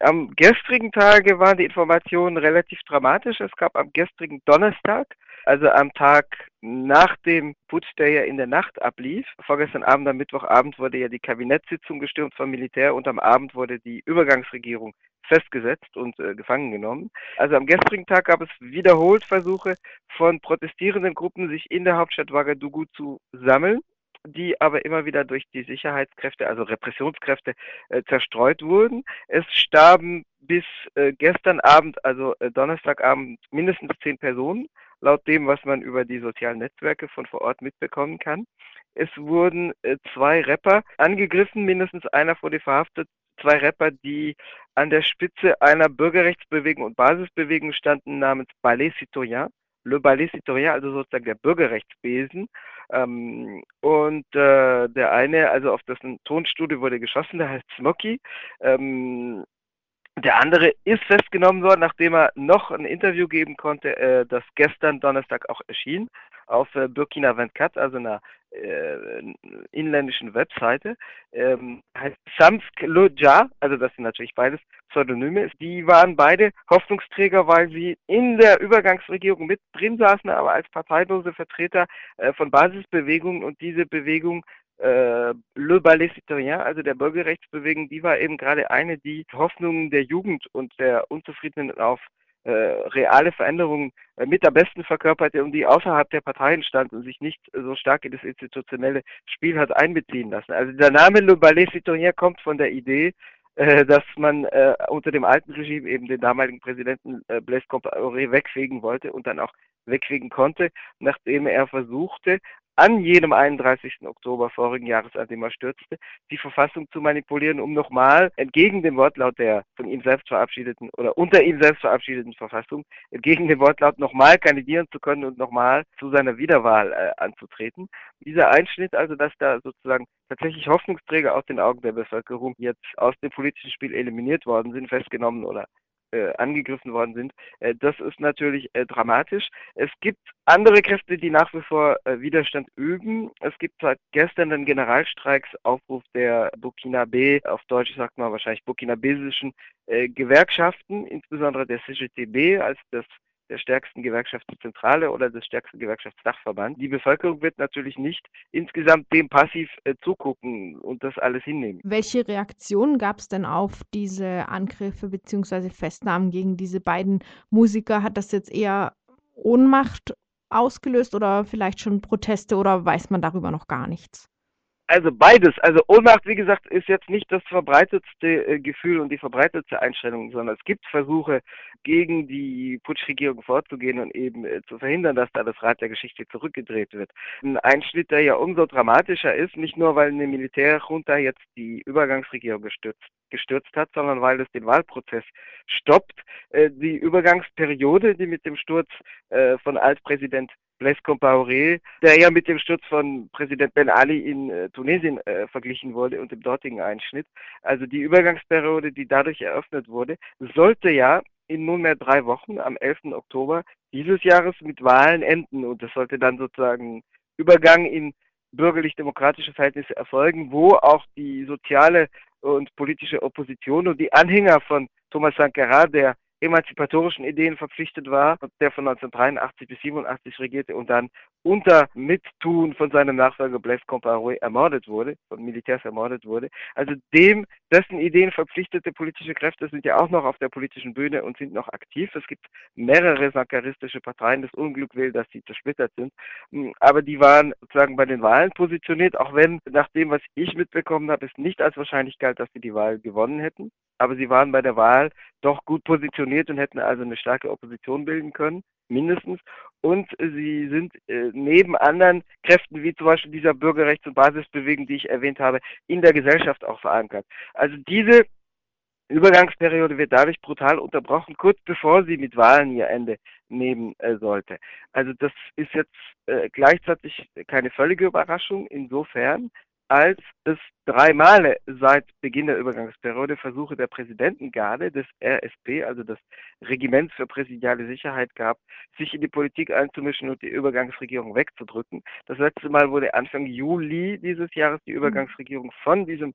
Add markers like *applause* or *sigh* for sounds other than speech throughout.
Am gestrigen Tage waren die Informationen relativ dramatisch. Es gab am gestrigen Donnerstag, also am Tag nach dem Putsch, der ja in der Nacht ablief. Vorgestern Abend, am Mittwochabend wurde ja die Kabinettssitzung gestürmt vom Militär und am Abend wurde die Übergangsregierung festgesetzt und äh, gefangen genommen. Also am gestrigen Tag gab es wiederholt Versuche von protestierenden Gruppen, sich in der Hauptstadt Ouagadougou zu sammeln die aber immer wieder durch die Sicherheitskräfte, also Repressionskräfte, äh, zerstreut wurden. Es starben bis äh, gestern Abend, also äh, Donnerstagabend, mindestens zehn Personen, laut dem, was man über die sozialen Netzwerke von vor Ort mitbekommen kann. Es wurden äh, zwei Rapper angegriffen, mindestens einer wurde verhaftet, zwei Rapper, die an der Spitze einer Bürgerrechtsbewegung und Basisbewegung standen namens Ballet Citoyen. Le Ballet Citoyen, also sozusagen der Bürgerrechtsbesen. Ähm, und äh, der eine, also auf dessen Tonstudio wurde geschossen, der heißt Smoky. Ähm, der andere ist festgenommen worden, nachdem er noch ein Interview geben konnte, äh, das gestern Donnerstag auch erschien auf äh, Burkina 24, also einer inländischen Webseite. Ähm, heißt Samsk Loja, also das sind natürlich beides Pseudonyme. Die waren beide Hoffnungsträger, weil sie in der Übergangsregierung mit drin saßen, aber als parteilose Vertreter äh, von Basisbewegungen und diese Bewegung äh, Le Ballet Citoyen, also der Bürgerrechtsbewegung, die war eben gerade eine, die Hoffnungen der Jugend und der Unzufriedenen auf äh, reale Veränderungen äh, mit am besten verkörperte und die außerhalb der Parteien stand und sich nicht so stark in das institutionelle Spiel hat einbeziehen lassen. Also der Name Le Ballet Citoyen kommt von der Idee, äh, dass man äh, unter dem alten Regime eben den damaligen Präsidenten äh, Blaise Compaoré wegfegen wollte und dann auch wegfegen konnte, nachdem er versuchte, an jenem 31. Oktober vorigen Jahres, an dem er stürzte, die Verfassung zu manipulieren, um nochmal entgegen dem Wortlaut der von ihm selbst verabschiedeten oder unter ihm selbst verabschiedeten Verfassung, entgegen dem Wortlaut nochmal kandidieren zu können und nochmal zu seiner Wiederwahl äh, anzutreten. Dieser Einschnitt, also dass da sozusagen tatsächlich Hoffnungsträger aus den Augen der Bevölkerung jetzt aus dem politischen Spiel eliminiert worden sind, festgenommen oder äh, angegriffen worden sind. Äh, das ist natürlich äh, dramatisch. Es gibt andere Kräfte, die nach wie vor äh, Widerstand üben. Es gibt seit gestern den Generalstreiksaufruf der Burkina-B, auf Deutsch sagt man wahrscheinlich burkinabesischen äh, Gewerkschaften, insbesondere der CGTB als das der stärksten Gewerkschaftszentrale oder des stärksten Gewerkschaftsdachverband. Die Bevölkerung wird natürlich nicht insgesamt dem passiv äh, zugucken und das alles hinnehmen. Welche Reaktionen gab es denn auf diese Angriffe bzw. Festnahmen gegen diese beiden Musiker? Hat das jetzt eher Ohnmacht ausgelöst oder vielleicht schon Proteste oder weiß man darüber noch gar nichts? Also beides. Also Ohnmacht, wie gesagt, ist jetzt nicht das verbreitetste äh, Gefühl und die verbreitetste Einstellung, sondern es gibt Versuche, gegen die Putschregierung vorzugehen und eben äh, zu verhindern, dass da das Rad der Geschichte zurückgedreht wird. Ein Einschnitt, der ja umso dramatischer ist, nicht nur weil eine Militärjunta jetzt die Übergangsregierung gestürzt, gestürzt hat, sondern weil es den Wahlprozess stoppt. Äh, die Übergangsperiode, die mit dem Sturz von Altpräsident Blaise Compaoré, der ja mit dem Sturz von Präsident Ben Ali in äh, Tunesien äh, verglichen wurde und dem dortigen Einschnitt. Also die Übergangsperiode, die dadurch eröffnet wurde, sollte ja in nunmehr drei Wochen am 11. Oktober dieses Jahres mit Wahlen enden und das sollte dann sozusagen Übergang in bürgerlich-demokratische Verhältnisse erfolgen, wo auch die soziale und politische Opposition und die Anhänger von Thomas Sankara, der emanzipatorischen Ideen verpflichtet war, der von 1983 bis 87 regierte und dann unter Mittun von seinem Nachfolger Blaise Compaoré ermordet wurde, von Militärs ermordet wurde. Also dem, dessen Ideen verpflichtete politische Kräfte sind ja auch noch auf der politischen Bühne und sind noch aktiv. Es gibt mehrere sankaristische Parteien. Das Unglück will, dass sie zersplittert sind. Hm, aber die waren sozusagen bei den Wahlen positioniert, auch wenn nach dem, was ich mitbekommen habe, es nicht als wahrscheinlich galt, dass sie die Wahl gewonnen hätten aber sie waren bei der Wahl doch gut positioniert und hätten also eine starke Opposition bilden können, mindestens. Und sie sind äh, neben anderen Kräften, wie zum Beispiel dieser Bürgerrechts- und Basisbewegung, die ich erwähnt habe, in der Gesellschaft auch verankert. Also diese Übergangsperiode wird dadurch brutal unterbrochen, kurz bevor sie mit Wahlen ihr Ende nehmen äh, sollte. Also das ist jetzt äh, gleichzeitig keine völlige Überraschung insofern, als es drei Male seit Beginn der Übergangsperiode Versuche der Präsidentengarde des RSP, also des Regiments für präsidiale Sicherheit gab, sich in die Politik einzumischen und die Übergangsregierung wegzudrücken. Das letzte Mal wurde Anfang Juli dieses Jahres die Übergangsregierung von diesem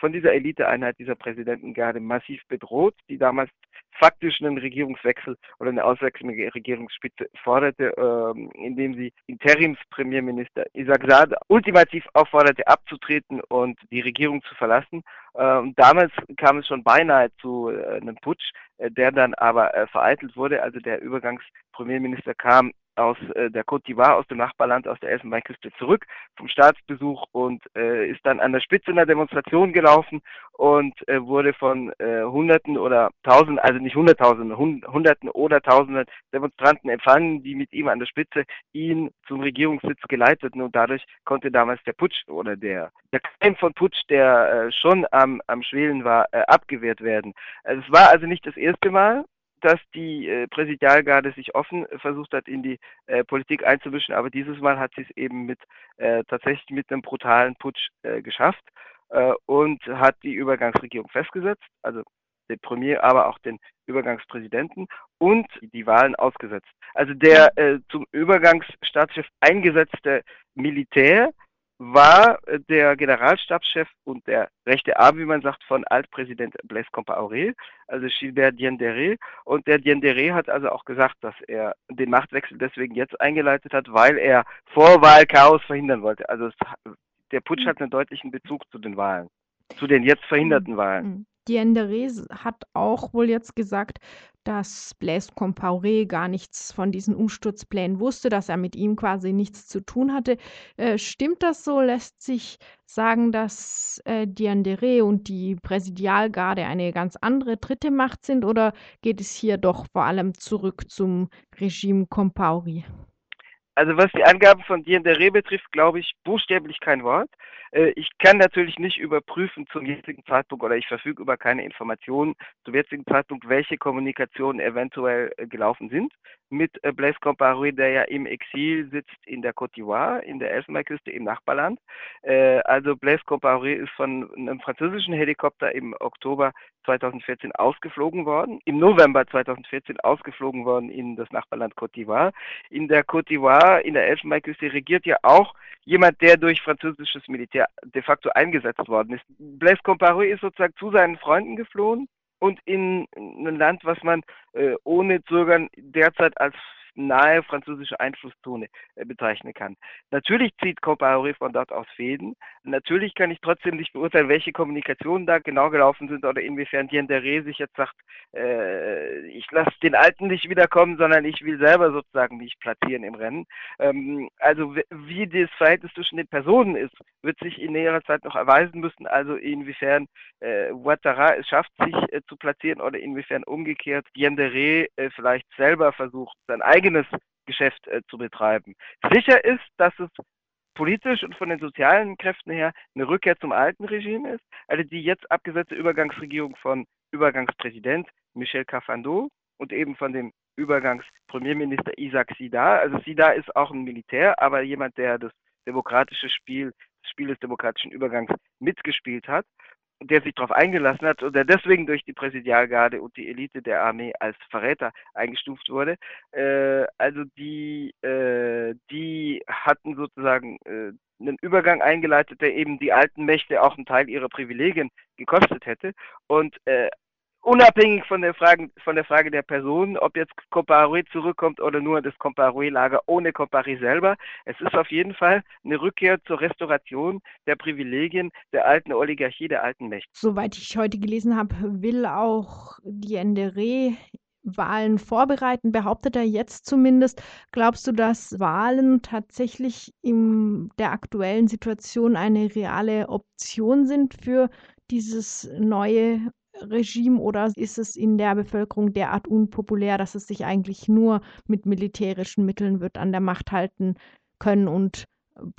von dieser Eliteeinheit dieser Präsidentengarde massiv bedroht, die damals faktisch einen Regierungswechsel oder eine Auswechslung der Regierungsspitze forderte, ähm, indem sie Interimspremierminister Isaac Saad ultimativ aufforderte, abzutreten und die Regierung zu verlassen. Ähm, damals kam es schon beinahe zu äh, einem Putsch, äh, der dann aber äh, vereitelt wurde. Also der Übergangspremierminister kam aus äh, der Côte d'Ivoire, aus dem Nachbarland, aus der Elfenbeinküste zurück vom Staatsbesuch und äh, ist dann an der Spitze einer Demonstration gelaufen und äh, wurde von äh, Hunderten oder Tausenden, also nicht Hunderttausenden, Hunderten oder Tausenden Demonstranten empfangen, die mit ihm an der Spitze ihn zum Regierungssitz geleiteten und dadurch konnte damals der Putsch oder der der Keim von Putsch, der äh, schon am, am Schwelen war, äh, abgewehrt werden. Also es war also nicht das erste Mal, dass die äh, Präsidialgarde sich offen versucht hat, in die äh, Politik einzumischen, aber dieses Mal hat sie es eben mit äh, tatsächlich mit einem brutalen Putsch äh, geschafft äh, und hat die Übergangsregierung festgesetzt, also den Premier, aber auch den Übergangspräsidenten und die Wahlen ausgesetzt. Also der äh, zum Übergangsstaatschef eingesetzte Militär war der Generalstabschef und der rechte Arm, wie man sagt, von Altpräsident Blaise Compaoré, also Gilbert Diendéré. Und der Diendéré hat also auch gesagt, dass er den Machtwechsel deswegen jetzt eingeleitet hat, weil er Vorwahlchaos verhindern wollte. Also es, der Putsch mhm. hat einen deutlichen Bezug zu den Wahlen, zu den jetzt verhinderten mhm. Wahlen. Mhm. Diendéré hat auch wohl jetzt gesagt, dass Blaise Compaoré gar nichts von diesen Umsturzplänen wusste, dass er mit ihm quasi nichts zu tun hatte. Äh, stimmt das so? Lässt sich sagen, dass äh, Diendéré und die Präsidialgarde eine ganz andere dritte Macht sind oder geht es hier doch vor allem zurück zum Regime Compaoré? Also was die Angaben von Diendere betrifft, glaube ich buchstäblich kein Wort. Äh, ich kann natürlich nicht überprüfen zum jetzigen Zeitpunkt oder ich verfüge über keine Informationen zum jetzigen Zeitpunkt, welche Kommunikationen eventuell äh, gelaufen sind mit äh, Blaise Compaoré, der ja im Exil sitzt in der Côte d'Ivoire, in der Elfenbeinküste im Nachbarland. Also Blaise Compaoré ist von einem französischen Helikopter im Oktober 2014 ausgeflogen worden, im November 2014 ausgeflogen worden in das Nachbarland Côte d'Ivoire. In der Côte d'Ivoire, in der Elfenbeinküste, regiert ja auch jemand, der durch französisches Militär de facto eingesetzt worden ist. Blaise Compaoré ist sozusagen zu seinen Freunden geflohen und in ein Land, was man äh, ohne Zögern derzeit als nahe französische Einflusszone äh, bezeichnen kann. Natürlich zieht Compaoré von dort aus Fäden. Natürlich kann ich trotzdem nicht beurteilen, welche Kommunikationen da genau gelaufen sind oder inwiefern Diendere sich jetzt sagt, äh, ich lasse den Alten nicht wiederkommen, sondern ich will selber sozusagen mich platzieren im Rennen. Ähm, also wie das Verhältnis zwischen den Personen ist, wird sich in näherer Zeit noch erweisen müssen. Also inwiefern äh, Ouattara es schafft, sich äh, zu platzieren oder inwiefern umgekehrt Diendere äh, vielleicht selber versucht, sein eigenes Geschäft äh, zu betreiben. Sicher ist, dass es politisch und von den sozialen Kräften her eine Rückkehr zum alten Regime ist. Also die jetzt abgesetzte Übergangsregierung von Übergangspräsident Michel Cafando und eben von dem Übergangspremierminister Isaac Sida. Also Sida ist auch ein Militär, aber jemand, der das demokratische Spiel, das Spiel des demokratischen Übergangs mitgespielt hat der sich darauf eingelassen hat und der deswegen durch die Präsidialgarde und die Elite der Armee als Verräter eingestuft wurde. Äh, also die, äh, die hatten sozusagen äh, einen Übergang eingeleitet, der eben die alten Mächte auch einen Teil ihrer Privilegien gekostet hätte. Und äh, unabhängig von der Frage, von der Frage der Person, ob jetzt Compaoré zurückkommt oder nur das Compaoré-Lager ohne Compaoré selber, es ist auf jeden Fall eine Rückkehr zur Restauration der Privilegien der alten Oligarchie, der alten Mächte. Soweit ich heute gelesen habe, will auch die NDR Wahlen vorbereiten, behauptet er jetzt zumindest. Glaubst du, dass Wahlen tatsächlich in der aktuellen Situation eine reale Option sind für dieses neue Regime oder ist es in der Bevölkerung derart unpopulär, dass es sich eigentlich nur mit militärischen Mitteln wird an der Macht halten können und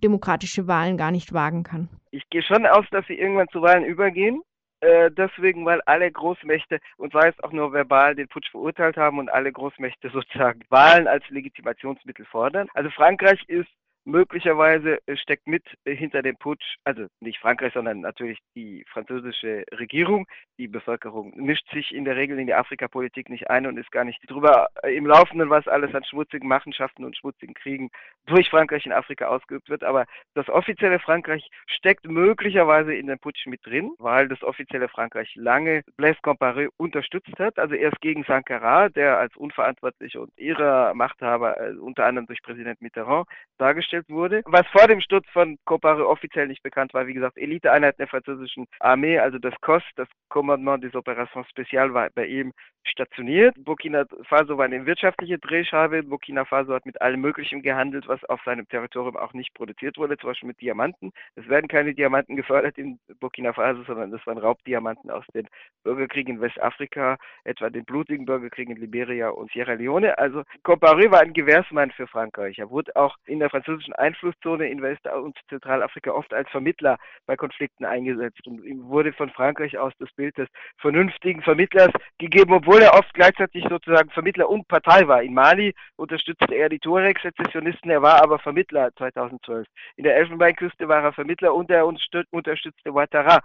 demokratische Wahlen gar nicht wagen kann? Ich gehe schon aus, dass sie irgendwann zu Wahlen übergehen. Äh, deswegen, weil alle Großmächte, und sei es auch nur verbal, den Putsch verurteilt haben und alle Großmächte sozusagen Wahlen als Legitimationsmittel fordern. Also Frankreich ist möglicherweise steckt mit hinter dem Putsch, also nicht Frankreich, sondern natürlich die französische Regierung. Die Bevölkerung mischt sich in der Regel in die Afrikapolitik nicht ein und ist gar nicht drüber im Laufenden, was alles an schmutzigen Machenschaften und schmutzigen Kriegen durch Frankreich in Afrika ausgeübt wird. Aber das offizielle Frankreich steckt möglicherweise in den Putsch mit drin, weil das offizielle Frankreich lange Blaise Compaoré unterstützt hat. Also erst gegen Sankara, der als unverantwortlich und ihrer Machthaber äh, unter anderem durch Präsident Mitterrand dargestellt wurde. Was vor dem Sturz von Compaoré offiziell nicht bekannt war, wie gesagt, Eliteeinheiten der französischen Armee, also das COS, das Commandement des Opérations Spéciales, war bei ihm stationiert. Burkina Faso war eine wirtschaftliche Drehscheibe. Burkina Faso hat mit allem Möglichen gehandelt, was auf seinem Territorium auch nicht produziert wurde, zum Beispiel mit Diamanten. Es werden keine Diamanten gefördert in Burkina Faso, sondern das waren Raubdiamanten aus den Bürgerkriegen in Westafrika, etwa den blutigen Bürgerkriegen in Liberia und Sierra Leone. Also Compaoré war ein Gewährsmann für Frankreich. Er wurde auch in der französischen Einflusszone in West- und Zentralafrika oft als Vermittler bei Konflikten eingesetzt und ihm wurde von Frankreich aus das Bild des vernünftigen Vermittlers gegeben, obwohl er oft gleichzeitig sozusagen Vermittler und Partei war. In Mali unterstützte er die Tuareg-Sezessionisten, er war aber Vermittler 2012. In der Elfenbeinküste war er Vermittler und er unterstützte Ouattara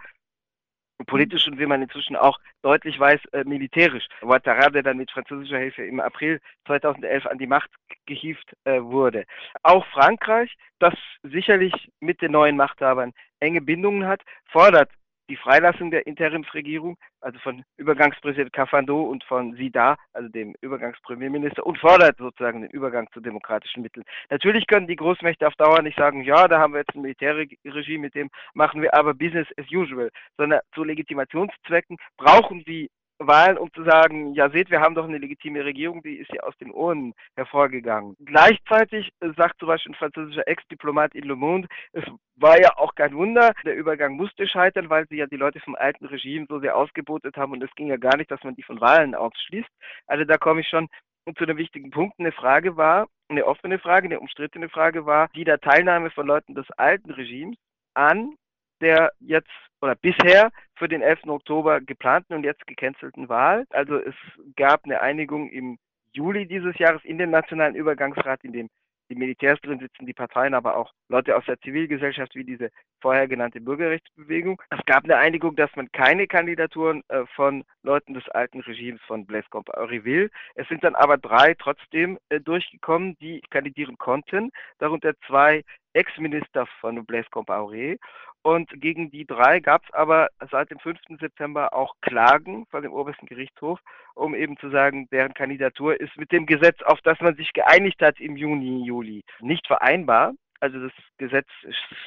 politisch und wie man inzwischen auch deutlich weiß, äh, militärisch. Ouattara, der dann mit französischer Hilfe im April 2011 an die Macht gehievt äh, wurde. Auch Frankreich, das sicherlich mit den neuen Machthabern enge Bindungen hat, fordert die Freilassung der Interimsregierung, also von Übergangspräsident Cafando und von Sida, also dem Übergangspremierminister, und fordert sozusagen den Übergang zu demokratischen Mitteln. Natürlich können die Großmächte auf Dauer nicht sagen, ja, da haben wir jetzt ein Militärregime, mit dem machen wir aber Business as usual, sondern zu Legitimationszwecken brauchen sie Wahlen, um zu sagen, ja seht, wir haben doch eine legitime Regierung, die ist ja aus den Ohren hervorgegangen. Gleichzeitig sagt zum Beispiel ein französischer Ex-Diplomat in Le Monde, es war ja auch kein Wunder, der Übergang musste scheitern, weil sie ja die Leute vom alten Regime so sehr ausgebotet haben und es ging ja gar nicht, dass man die von Wahlen ausschließt. Also da komme ich schon zu einem wichtigen Punkt. Eine Frage war, eine offene Frage, eine umstrittene Frage war, die der Teilnahme von Leuten des alten Regimes an der jetzt oder bisher für den 11. Oktober geplanten und jetzt gecancelten Wahl. Also es gab eine Einigung im Juli dieses Jahres in dem Nationalen Übergangsrat, in dem die Militärs drin sitzen, die Parteien, aber auch Leute aus der Zivilgesellschaft wie diese vorher genannte Bürgerrechtsbewegung. Es gab eine Einigung, dass man keine Kandidaturen äh, von Leuten des alten Regimes von Blaise Compaoré will. Es sind dann aber drei trotzdem äh, durchgekommen, die kandidieren konnten, darunter zwei Ex-Minister von Blaise Compaoré und gegen die drei gab es aber seit dem 5. September auch Klagen vor dem obersten Gerichtshof, um eben zu sagen, deren Kandidatur ist mit dem Gesetz, auf das man sich geeinigt hat im Juni, Juli, nicht vereinbar. Also das Gesetz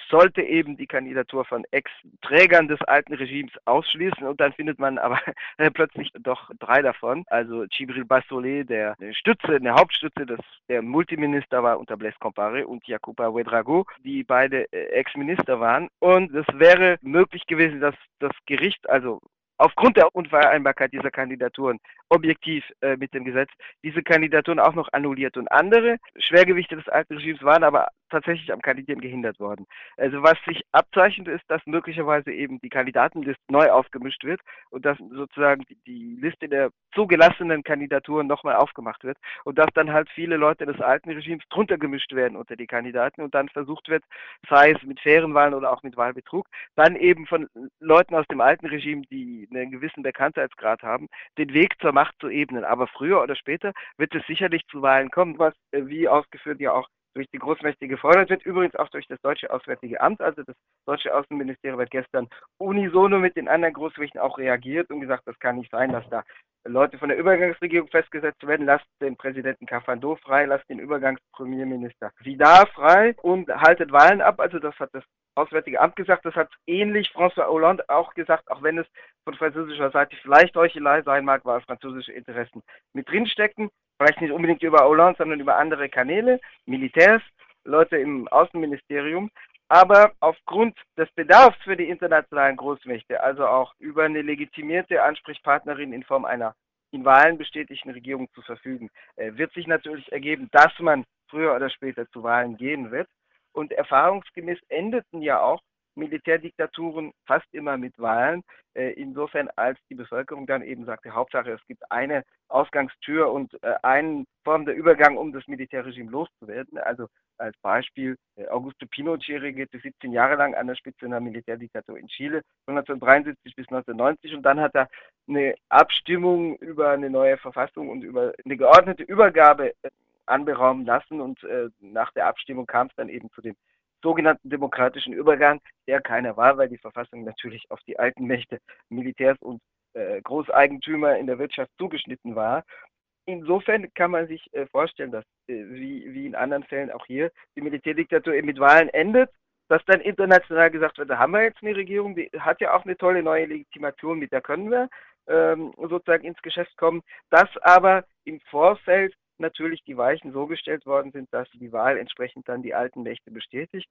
sollte eben die Kandidatur von Ex-Trägern des alten Regimes ausschließen und dann findet man aber *laughs* plötzlich doch drei davon. Also Chibril Bassolé, der Stütze, eine Hauptstütze, des, der Multiminister war unter Blaise Compaoré und Jacopa Ouedraogo, die beide äh, Ex-Minister waren. Und es wäre möglich gewesen, dass das Gericht, also aufgrund der Unvereinbarkeit dieser Kandidaturen objektiv äh, mit dem Gesetz diese Kandidaturen auch noch annulliert und andere Schwergewichte des alten Regimes waren aber tatsächlich am Kandidieren gehindert worden. Also was sich abzeichnet ist, dass möglicherweise eben die Kandidatenliste neu aufgemischt wird und dass sozusagen die, Liste der zugelassenen Kandidaturen nochmal aufgemacht wird und dass dann halt viele Leute des alten Regimes drunter gemischt werden unter die Kandidaten und dann versucht wird, sei es mit fairen Wahlen oder auch mit Wahlbetrug, dann eben von Leuten aus dem alten Regime, die einen gewissen Bekanntheitsgrad haben, den Weg zur Macht zu ebnen. Aber früher oder später wird es sicherlich zu Wahlen kommen, was äh, wie ausgeführt ja auch durch die Großmächte gefordert wird, übrigens auch durch das deutsche Auswärtige Amt. Also das deutsche Außenministerium hat gestern unisono mit den anderen Großmächten auch reagiert und gesagt, das kann nicht sein, dass da Leute von der Übergangsregierung festgesetzt werden. Lasst den Präsidenten Cafando frei, lasst den Übergangspremierminister Vidal frei und haltet Wahlen ab. Also das hat das Auswärtige Amt gesagt. Das hat ähnlich François Hollande auch gesagt, auch wenn es von französischer Seite vielleicht Heuchelei sein mag, weil französische Interessen mit drinstecken vielleicht nicht unbedingt über Hollande, sondern über andere Kanäle, Militärs, Leute im Außenministerium. Aber aufgrund des Bedarfs für die internationalen Großmächte, also auch über eine legitimierte Ansprechpartnerin in Form einer in Wahlen bestätigten Regierung zu verfügen, äh, wird sich natürlich ergeben, dass man früher oder später zu Wahlen gehen wird. Und erfahrungsgemäß endeten ja auch Militärdiktaturen fast immer mit Wahlen. Äh, insofern, als die Bevölkerung dann eben sagte, Hauptsache es gibt eine Ausgangstür und äh, eine Form der Übergang, um das Militärregime loszuwerden. Also als Beispiel, äh, Augusto Pinochet regierte 17 Jahre lang an der Spitze einer Militärdiktatur in Chile von 1973 bis 1990 und dann hat er eine Abstimmung über eine neue Verfassung und über eine geordnete Übergabe anberaumen lassen und nach der Abstimmung kam es dann eben zu dem sogenannten demokratischen Übergang, der keiner war, weil die Verfassung natürlich auf die alten Mächte, Militärs und äh, Großeigentümer in der Wirtschaft zugeschnitten war. Insofern kann man sich äh, vorstellen, dass äh, wie, wie in anderen Fällen auch hier die Militärdiktatur eben mit Wahlen endet, dass dann international gesagt wird, da haben wir jetzt eine Regierung, die hat ja auch eine tolle neue Legitimation, mit der können wir ähm, sozusagen ins Geschäft kommen, dass aber im Vorfeld natürlich die Weichen so gestellt worden sind, dass die Wahl entsprechend dann die alten Mächte bestätigt.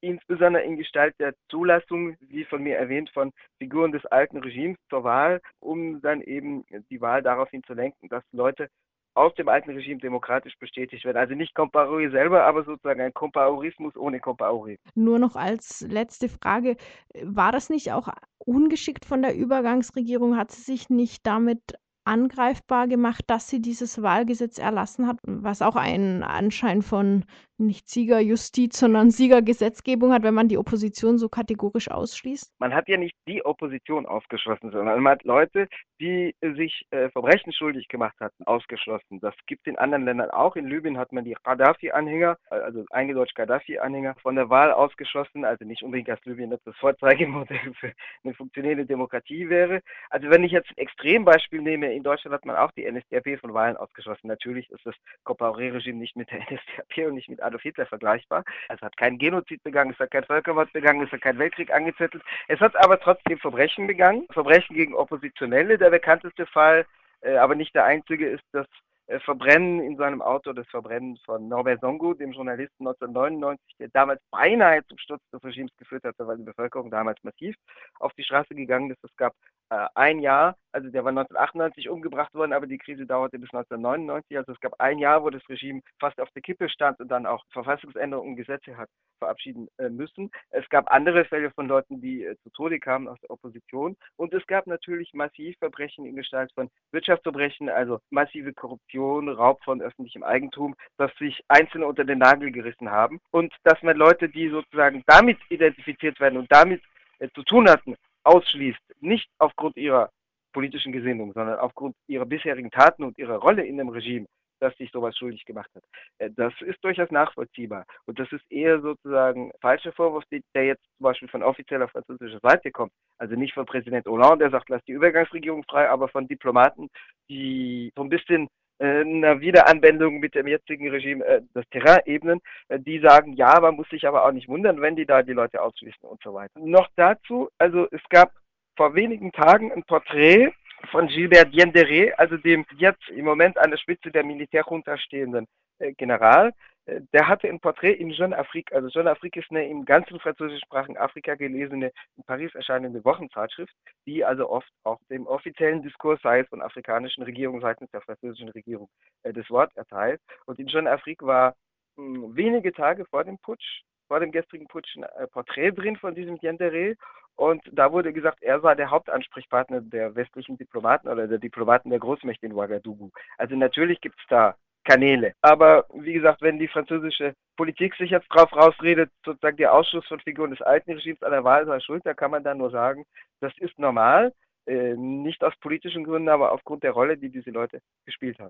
Insbesondere in Gestalt der Zulassung, wie von mir erwähnt, von Figuren des alten Regimes zur Wahl, um dann eben die Wahl daraufhin zu lenken, dass Leute aus dem alten Regime demokratisch bestätigt werden. Also nicht Compaoré selber, aber sozusagen ein Compaorismus ohne Compaoré. Nur noch als letzte Frage, war das nicht auch ungeschickt von der Übergangsregierung? Hat sie sich nicht damit angreifbar gemacht, dass sie dieses Wahlgesetz erlassen hat, was auch einen Anschein von nicht Siegerjustiz, sondern Siegergesetzgebung hat, wenn man die Opposition so kategorisch ausschließt? Man hat ja nicht die Opposition ausgeschlossen, sondern man hat Leute, die sich äh, Verbrechen schuldig gemacht hatten, ausgeschlossen. Das gibt es in anderen Ländern auch. In Libyen hat man die Gaddafi-Anhänger, äh, also eingedeutscht Gaddafi-Anhänger, von der Wahl ausgeschlossen. Also nicht unbedingt, dass Libyen das Vorzeigemodell *laughs* für eine funktionierende Demokratie wäre. Also wenn ich jetzt ein Extrembeispiel nehme, in Deutschland hat man auch die NSDAP von Wahlen ausgeschlossen. Natürlich ist das Compaoré-Regime nicht mit der NSDAP und nicht mit Adolf Hitler vergleichbar. Es hat keinen Genozid begangen, es hat keinen Völkermord begangen, es hat keinen Weltkrieg angezettelt. Es hat aber trotzdem Verbrechen begangen, Verbrechen gegen Oppositionelle. Der bekannteste Fall, äh, aber nicht der einzige, ist das äh, Verbrennen in seinem Auto, das Verbrennen von Norbert Songo, dem Journalisten 1999, der damals beinahe zum Sturz des Regimes geführt hatte, weil die Bevölkerung damals massiv auf die Straße gegangen ist. Es gab ein Jahr, also der war 1998 umgebracht worden, aber die Krise dauerte bis 1999. Also es gab ein Jahr, wo das Regime fast auf der Kippe stand und dann auch Verfassungsänderungen und Gesetze hat verabschieden äh, müssen. Es gab andere Fälle von Leuten, die äh, zu Tode kamen aus der Opposition. Und es gab natürlich massiv Verbrechen in Gestalt von Wirtschaftsverbrechen, also massive Korruption, Raub von öffentlichem Eigentum, dass sich Einzelne unter den Nagel gerissen haben. Und dass man Leute, die sozusagen damit identifiziert werden und damit äh, zu tun hatten, ausschließt, nicht aufgrund ihrer politischen Gesinnung, sondern aufgrund ihrer bisherigen Taten und ihrer Rolle in dem Regime, dass sich sowas schuldig gemacht hat. Äh, das ist durchaus nachvollziehbar. Und das ist eher sozusagen falscher Vorwurf, der jetzt zum Beispiel von offizieller französischer Seite kommt. Also nicht von Präsident Hollande, der sagt, lass die Übergangsregierung frei, aber von Diplomaten, die so ein bisschen einer Wiederanwendung mit dem jetzigen Regime äh, das Terrain ebnen, äh, die sagen, ja, man muss sich aber auch nicht wundern, wenn die da die Leute ausschließen und so weiter. Noch dazu, also es gab vor wenigen Tagen ein Porträt von Gilbert Diendéré, also dem jetzt im Moment an der Spitze der Militärjunta stehenden äh, General, äh, der hatte ein Porträt in Jeune Afrique. Also Jeune Afrique ist eine im ganzen französischsprachigen Afrika gelesene, in Paris erscheinende Wochenzeitschrift, die also oft auch dem offiziellen Diskurs, sei es von afrikanischen Regierungen seitens der französischen Regierung, äh, das Wort erteilt. Und in Jeune Afrique war mh, wenige Tage vor dem Putsch, vor dem gestrigen Putsch ein äh, Porträt drin von diesem Diendéré und da wurde gesagt, er sei der Hauptansprechpartner der westlichen Diplomaten oder der Diplomaten der Großmächte in Ouagadougou. Also natürlich gibt es da Kanäle. Aber wie gesagt, wenn die französische Politik sich jetzt drauf rausredet, sozusagen der Ausschluss von Figuren des alten Regimes an der Wahl sei schuld, da kann man dann nur sagen, das ist normal, äh, nicht aus politischen Gründen, aber aufgrund der Rolle, die diese Leute gespielt haben.